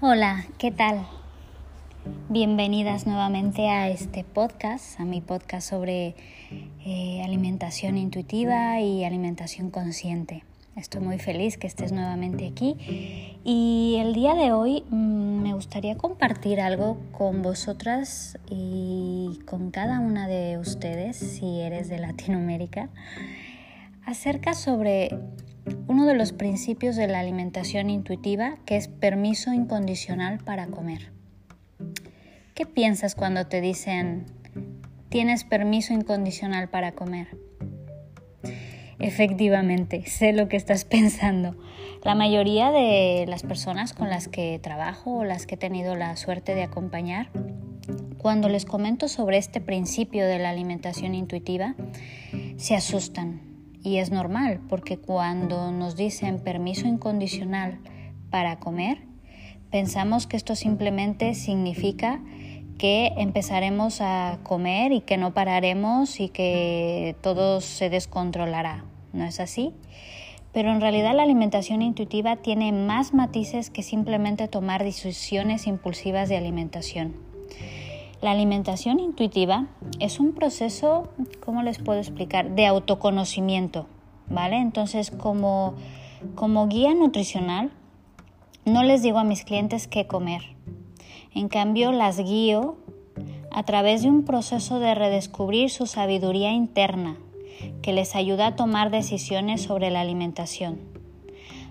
Hola, ¿qué tal? Bienvenidas nuevamente a este podcast, a mi podcast sobre eh, alimentación intuitiva y alimentación consciente. Estoy muy feliz que estés nuevamente aquí y el día de hoy mm, me gustaría compartir algo con vosotras y con cada una de ustedes, si eres de Latinoamérica, acerca sobre uno de los principios de la alimentación intuitiva que es permiso incondicional para comer. ¿Qué piensas cuando te dicen tienes permiso incondicional para comer? Efectivamente, sé lo que estás pensando. La mayoría de las personas con las que trabajo o las que he tenido la suerte de acompañar, cuando les comento sobre este principio de la alimentación intuitiva, se asustan y es normal, porque cuando nos dicen permiso incondicional para comer, pensamos que esto simplemente significa que empezaremos a comer y que no pararemos y que todo se descontrolará. ¿No es así? Pero en realidad la alimentación intuitiva tiene más matices que simplemente tomar decisiones impulsivas de alimentación. La alimentación intuitiva es un proceso, ¿cómo les puedo explicar?, de autoconocimiento, ¿vale? Entonces, como, como guía nutricional, no les digo a mis clientes qué comer. En cambio, las guío a través de un proceso de redescubrir su sabiduría interna que les ayuda a tomar decisiones sobre la alimentación.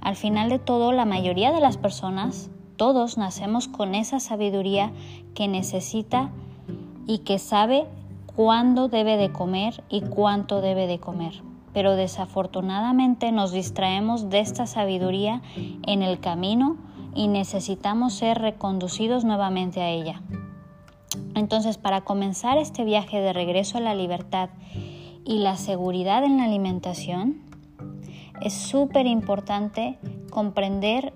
Al final de todo, la mayoría de las personas todos nacemos con esa sabiduría que necesita y que sabe cuándo debe de comer y cuánto debe de comer. Pero desafortunadamente nos distraemos de esta sabiduría en el camino y necesitamos ser reconducidos nuevamente a ella. Entonces, para comenzar este viaje de regreso a la libertad y la seguridad en la alimentación, es súper importante comprender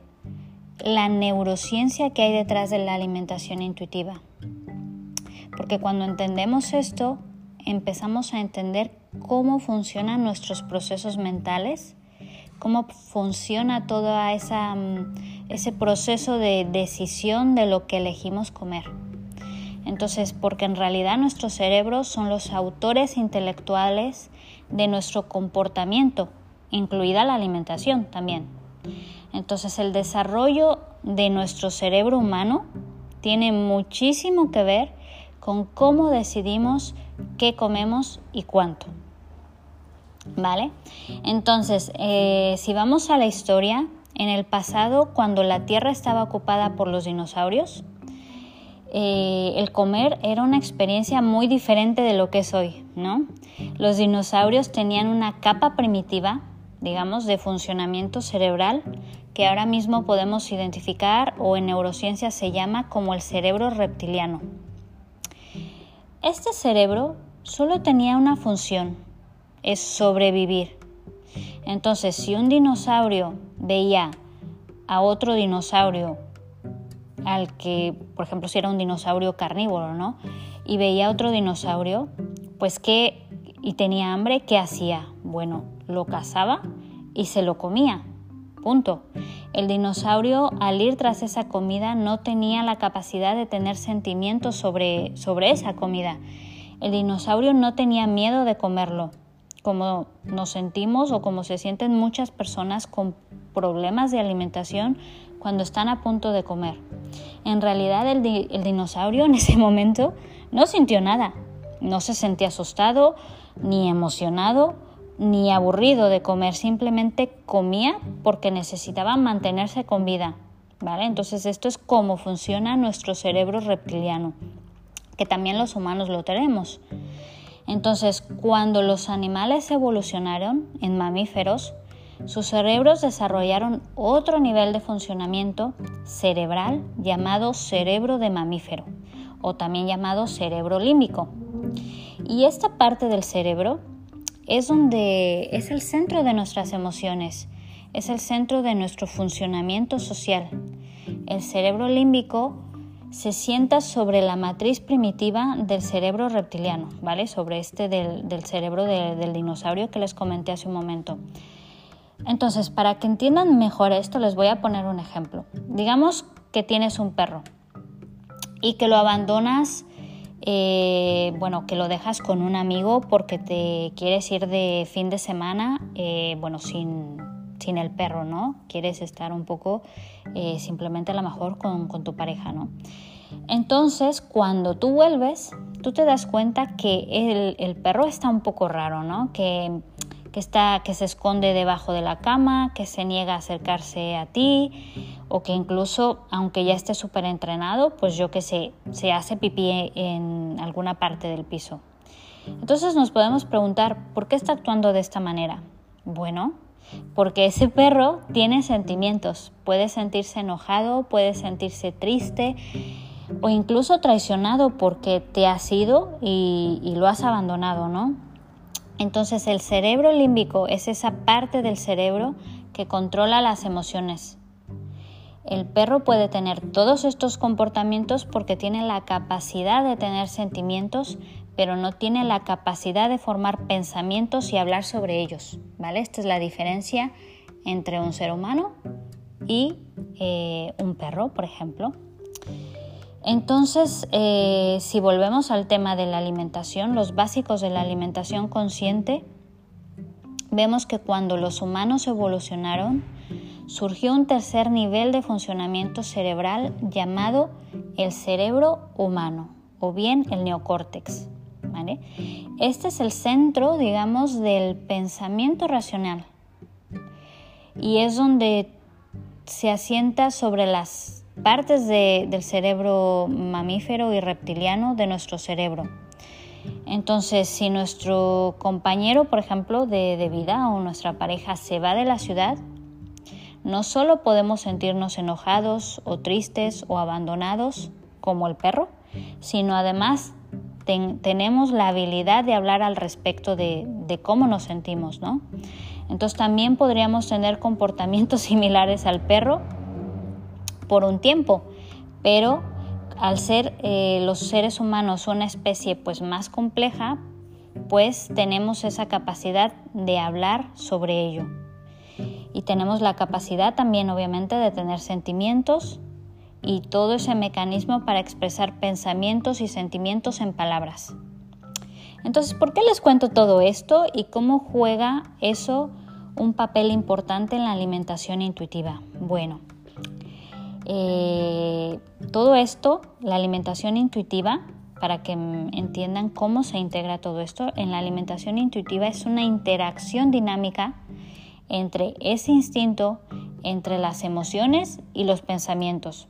la neurociencia que hay detrás de la alimentación intuitiva. Porque cuando entendemos esto, empezamos a entender cómo funcionan nuestros procesos mentales, cómo funciona todo mm, ese proceso de decisión de lo que elegimos comer. Entonces, porque en realidad nuestros cerebros son los autores intelectuales de nuestro comportamiento, incluida la alimentación también. Entonces el desarrollo de nuestro cerebro humano tiene muchísimo que ver con cómo decidimos qué comemos y cuánto. ¿Vale? Entonces, eh, si vamos a la historia, en el pasado, cuando la Tierra estaba ocupada por los dinosaurios, eh, el comer era una experiencia muy diferente de lo que es hoy, ¿no? Los dinosaurios tenían una capa primitiva digamos, de funcionamiento cerebral que ahora mismo podemos identificar o en neurociencia se llama como el cerebro reptiliano. Este cerebro solo tenía una función, es sobrevivir. Entonces, si un dinosaurio veía a otro dinosaurio, al que, por ejemplo, si era un dinosaurio carnívoro, ¿no? Y veía a otro dinosaurio, pues que, y tenía hambre, ¿qué hacía? Bueno, lo cazaba y se lo comía. El dinosaurio al ir tras esa comida no tenía la capacidad de tener sentimientos sobre, sobre esa comida. El dinosaurio no tenía miedo de comerlo, como nos sentimos o como se sienten muchas personas con problemas de alimentación cuando están a punto de comer. En realidad el dinosaurio en ese momento no sintió nada, no se sentía asustado ni emocionado ni aburrido de comer, simplemente comía porque necesitaba mantenerse con vida. ¿Vale? Entonces esto es cómo funciona nuestro cerebro reptiliano, que también los humanos lo tenemos. Entonces, cuando los animales evolucionaron en mamíferos, sus cerebros desarrollaron otro nivel de funcionamiento cerebral llamado cerebro de mamífero o también llamado cerebro límbico. Y esta parte del cerebro es donde es el centro de nuestras emociones, es el centro de nuestro funcionamiento social. El cerebro límbico se sienta sobre la matriz primitiva del cerebro reptiliano, ¿vale? Sobre este del, cerebro del dinosaurio que les comenté hace un momento. Entonces, para que entiendan mejor esto, les voy a poner un ejemplo. Digamos que tienes un perro y que lo abandonas, eh, bueno, que lo dejas con un amigo porque te quieres ir de fin de semana, eh, bueno, sin, sin, el perro, ¿no? Quieres estar un poco eh, simplemente a lo mejor con, con tu pareja, ¿no? Entonces, cuando tú vuelves, tú te das cuenta que el, el perro está un poco raro, ¿no? Que que, está, que se esconde debajo de la cama, que se niega a acercarse a ti o que incluso, aunque ya esté súper entrenado, pues yo que sé, se hace pipí en alguna parte del piso. Entonces nos podemos preguntar, ¿por qué está actuando de esta manera? Bueno, porque ese perro tiene sentimientos, puede sentirse enojado, puede sentirse triste o incluso traicionado porque te has ido y, y lo has abandonado, ¿no? Entonces el cerebro límbico es esa parte del cerebro que controla las emociones. El perro puede tener todos estos comportamientos porque tiene la capacidad de tener sentimientos, pero no tiene la capacidad de formar pensamientos y hablar sobre ellos. ¿vale? Esta es la diferencia entre un ser humano y eh, un perro, por ejemplo. Entonces, eh, si volvemos al tema de la alimentación, los básicos de la alimentación consciente, vemos que cuando los humanos evolucionaron, surgió un tercer nivel de funcionamiento cerebral llamado el cerebro humano o bien el neocórtex. Este es el centro, digamos, del pensamiento racional y es donde se asienta sobre las partes del cerebro mamífero y reptiliano de nuestro cerebro. Entonces, si nuestro compañero, por ejemplo, de, vida o nuestra pareja se va de la ciudad, no solo podemos sentirnos enojados o tristes o abandonados como el perro, sino además tenemos la habilidad de hablar al respecto de, de, cómo nos sentimos, ¿no? Entonces también podríamos tener comportamientos similares al perro por un tiempo, pero al ser eh, los seres humanos una especie pues más compleja, pues tenemos esa capacidad de hablar sobre ello. Y tenemos la capacidad también obviamente de tener sentimientos y todo ese mecanismo para expresar pensamientos y sentimientos en palabras. Entonces, ¿por qué les cuento todo esto y cómo juega eso un papel importante en la alimentación intuitiva? Bueno, eh, todo esto, la alimentación intuitiva, para que entiendan cómo se integra todo esto, en la alimentación intuitiva es una interacción dinámica entre ese instinto, entre las emociones y los pensamientos.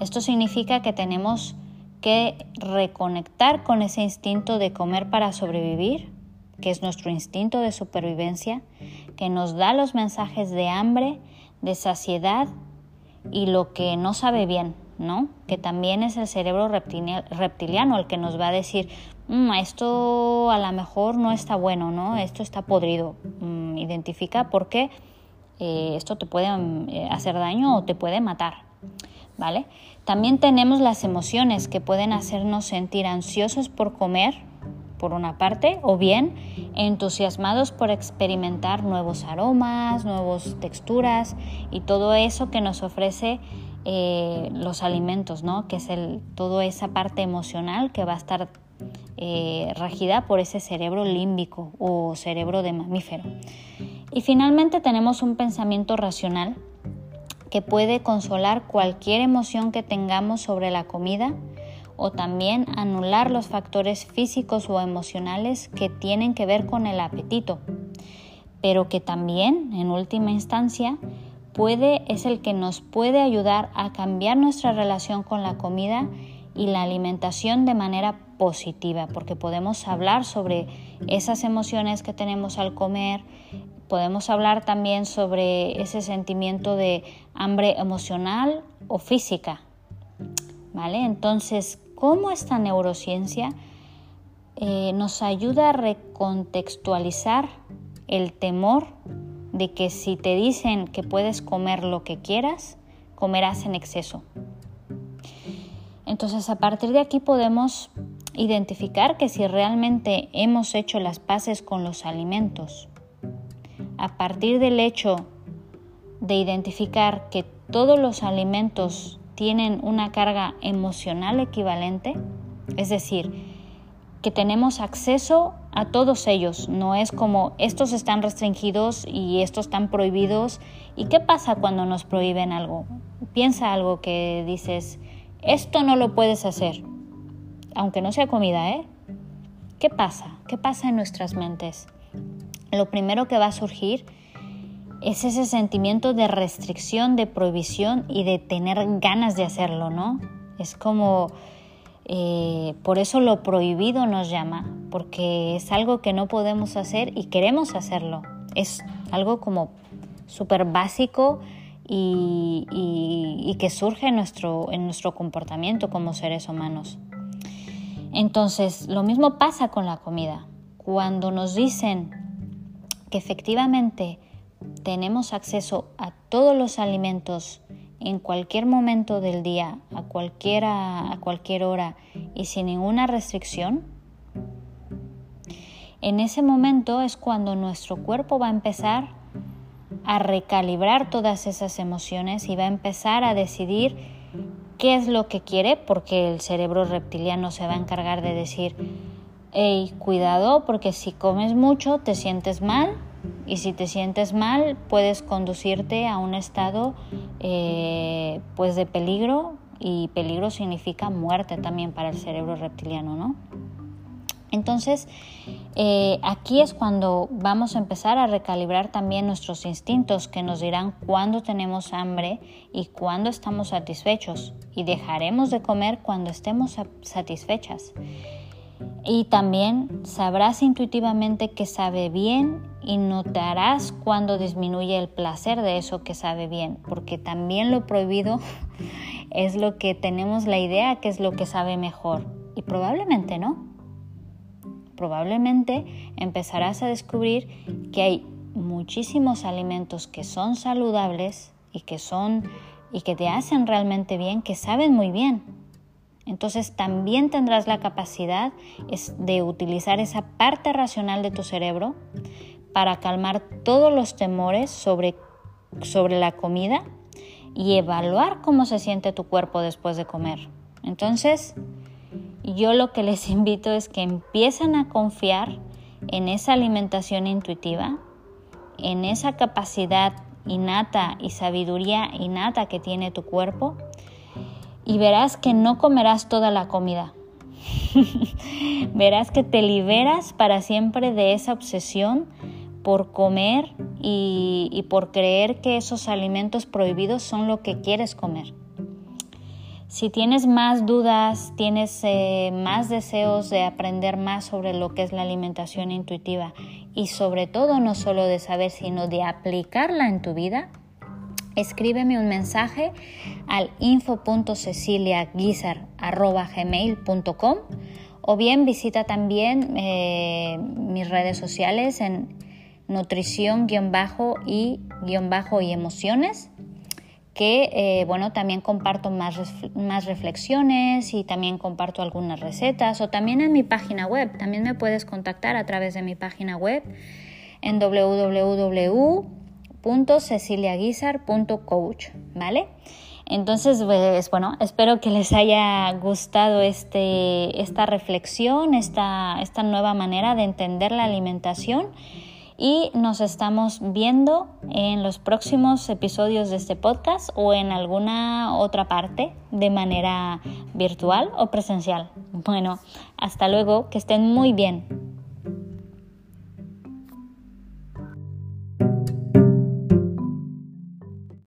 Esto significa que tenemos que reconectar con ese instinto de comer para sobrevivir, que es nuestro instinto de supervivencia, que nos da los mensajes de hambre, de saciedad y lo que no sabe bien, ¿no? Que también es el cerebro reptiliano el que nos va a decir, mm, esto a lo mejor no está bueno, ¿no? Esto está podrido. Mm, identifica por qué eh, esto te puede eh, hacer daño o te puede matar, ¿vale? También tenemos las emociones que pueden hacernos sentir ansiosos por comer, por una parte, o bien entusiasmados por experimentar nuevos aromas, nuevas texturas y todo eso que nos ofrece eh, los alimentos, ¿no? que es el, toda esa parte emocional que va a estar eh, regida por ese cerebro límbico o cerebro de mamífero. Y finalmente tenemos un pensamiento racional que puede consolar cualquier emoción que tengamos sobre la comida o también anular los factores físicos o emocionales que tienen que ver con el apetito, pero que también, en última instancia, puede, es el que nos puede ayudar a cambiar nuestra relación con la comida y la alimentación de manera positiva, porque podemos hablar sobre esas emociones que tenemos al comer, podemos hablar también sobre ese sentimiento de hambre emocional o física, ¿vale? Entonces, ¿cómo esta neurociencia eh, nos ayuda a recontextualizar el temor de que si te dicen que puedes comer lo que quieras, comerás en exceso? Entonces, a partir de aquí podemos identificar que si realmente hemos hecho las paces con los alimentos, a partir del hecho de identificar que todos los alimentos tienen una carga emocional equivalente, es decir, que tenemos acceso a todos ellos, no es como estos están restringidos y estos están prohibidos. ¿Y qué pasa cuando nos prohíben algo? Piensa algo que dices, esto no lo puedes hacer, aunque no sea comida, ¿eh? ¿Qué pasa? ¿Qué pasa en nuestras mentes? Lo primero que va a surgir es ese sentimiento de restricción, de prohibición y de tener ganas de hacerlo, ¿no? Es como, eh, por eso lo prohibido nos llama, porque es algo que no podemos hacer y queremos hacerlo. Es algo como súper básico y, que surge nuestro, en nuestro comportamiento como seres humanos. Entonces, lo mismo pasa con la comida. Cuando nos dicen que efectivamente tenemos acceso a todos los alimentos en cualquier momento del día, a, cualquiera, a cualquier hora y sin ninguna restricción, en ese momento es cuando nuestro cuerpo va a empezar a recalibrar todas esas emociones y va a empezar a decidir qué es lo que quiere, porque el cerebro reptiliano se va a encargar de decir, hey, cuidado, porque si comes mucho te sientes mal y si te sientes mal puedes conducirte a un estado eh, pues de peligro y peligro significa muerte también para el cerebro reptiliano, ¿no? Entonces, eh, aquí es cuando vamos a empezar a recalibrar también nuestros instintos que nos dirán cuándo tenemos hambre y cuándo estamos satisfechos y dejaremos de comer cuando estemos satisfechas. Y también sabrás intuitivamente que sabe bien y notarás cuando disminuye el placer de eso que sabe bien, porque también lo prohibido es lo que tenemos la idea que es lo que sabe mejor y probablemente no. Probablemente empezarás a descubrir que hay muchísimos alimentos que son saludables y que son y que te hacen realmente bien, que saben muy bien, entonces también tendrás la capacidad de utilizar esa parte racional de tu cerebro para calmar todos los temores sobre, sobre la comida y evaluar cómo se siente tu cuerpo después de comer. Entonces, yo lo que les invito es que empiecen a confiar en esa alimentación intuitiva, en esa capacidad innata y sabiduría innata que tiene tu cuerpo y verás que no comerás toda la comida. verás que te liberas para siempre de esa obsesión por comer y, por creer que esos alimentos prohibidos son lo que quieres comer. Si tienes más dudas, tienes eh, más deseos de aprender más sobre lo que es la alimentación intuitiva y sobre todo no solo de saber, sino de aplicarla en tu vida, escríbeme un mensaje al info.ceciliaguizar.gmail.com o bien visita también eh, mis redes sociales en nutrición-y y emociones que eh, bueno también comparto más, más reflexiones y también comparto algunas recetas o también en mi página web también me puedes contactar a través de mi página web en www www.ceciliaguizar.coach, ¿vale? Entonces, pues bueno, espero que les haya gustado este, esta reflexión, esta, esta nueva manera de entender la alimentación y nos estamos viendo en los próximos episodios de este podcast o en alguna otra parte de manera virtual o presencial. Bueno, hasta luego, que estén muy bien.